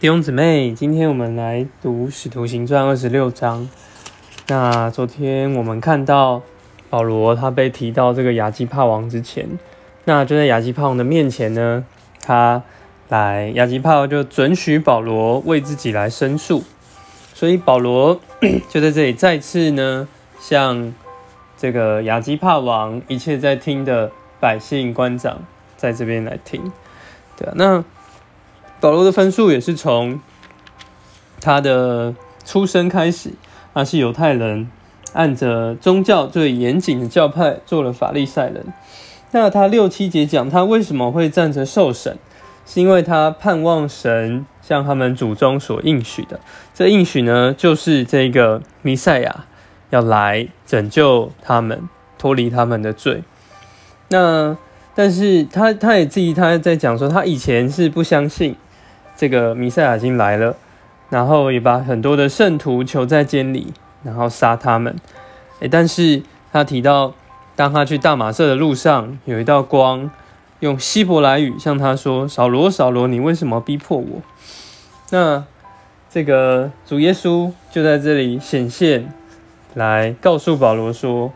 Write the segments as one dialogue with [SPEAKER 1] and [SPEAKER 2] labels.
[SPEAKER 1] 弟兄姊妹，今天我们来读《使徒行传》二十六章。那昨天我们看到保罗他被提到这个亚基帕王之前，那就在亚基帕王的面前呢，他来亚基帕王就准许保罗为自己来申诉，所以保罗 就在这里再次呢向这个亚基帕王一切在听的百姓官长在这边来听，对啊，那。保罗的分数也是从他的出生开始，他是犹太人，按着宗教最严谨的教派做了法利赛人。那他六七节讲他为什么会站着受审，是因为他盼望神向他们祖宗所应许的。这应许呢，就是这个弥赛亚要来拯救他们，脱离他们的罪。那但是他他也自己他在讲说，他以前是不相信。这个弥赛亚已经来了，然后也把很多的圣徒囚在监里，然后杀他们。诶，但是他提到，当他去大马色的路上，有一道光用希伯来语向他说：“扫罗，扫罗，你为什么逼迫我？”那这个主耶稣就在这里显现，来告诉保罗说，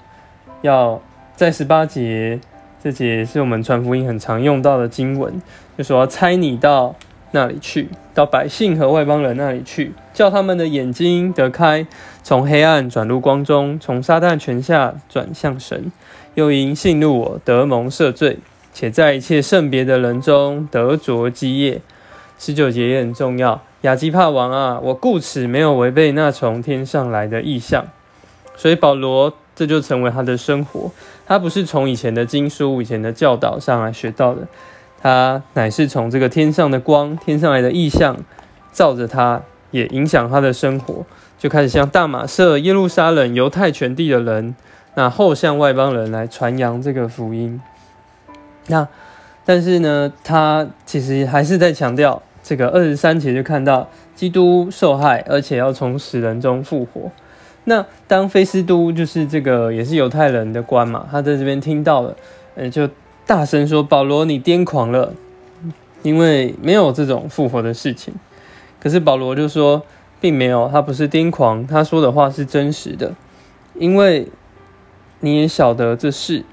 [SPEAKER 1] 要在十八节，这节是我们传福音很常用到的经文，就说要猜你到。那里去，到百姓和外邦人那里去，叫他们的眼睛得开，从黑暗转入光中，从撒旦权下转向神，又因信入我得蒙赦罪，且在一切圣别的人中得着基业。十九节也很重要，亚基帕王啊，我故此没有违背那从天上来的意象。所以保罗这就成为他的生活，他不是从以前的经书、以前的教导上来学到的。他乃是从这个天上的光，天上来的意象，照着他，也影响他的生活，就开始向大马色、耶路撒冷、犹太全地的人，那后向外邦人来传扬这个福音。那但是呢，他其实还是在强调这个二十三节就看到基督受害，而且要从死人中复活。那当菲斯都就是这个也是犹太人的官嘛，他在这边听到了，呃，就。大声说：“保罗，你癫狂了，因为没有这种复活的事情。”可是保罗就说：“并没有，他不是癫狂，他说的话是真实的，因为你也晓得这事，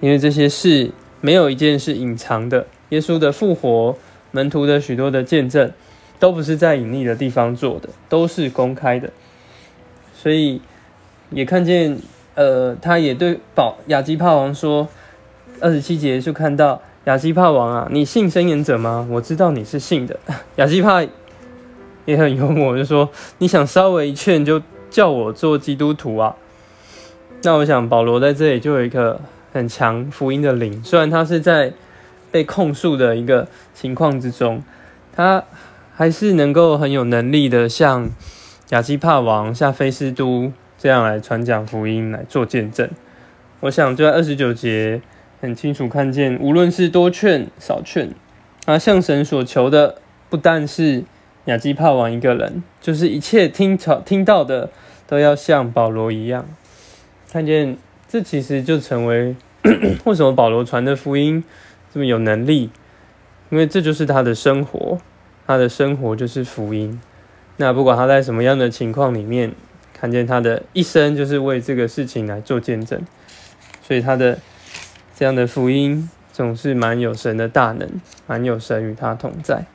[SPEAKER 1] 因为这些事没有一件是隐藏的。耶稣的复活，门徒的许多的见证，都不是在隐秘的地方做的，都是公开的。所以也看见，呃，他也对保亚基帕王说。”二十七节就看到亚基帕王啊，你信申言者吗？我知道你是信的。亚基帕也很幽默，就说你想稍微一劝就叫我做基督徒啊。那我想保罗在这里就有一个很强福音的灵，虽然他是在被控诉的一个情况之中，他还是能够很有能力的向亚基帕王、像菲斯都这样来传讲福音，来做见证。我想就在二十九节。很清楚看见，无论是多劝少劝，啊，向神所求的不但是亚基帕王一个人，就是一切听朝听到的，都要像保罗一样。看见这其实就成为 为什么保罗传的福音这么有能力，因为这就是他的生活，他的生活就是福音。那不管他在什么样的情况里面，看见他的一生就是为这个事情来做见证，所以他的。这样的福音总是蛮有神的大能，蛮有神与他同在。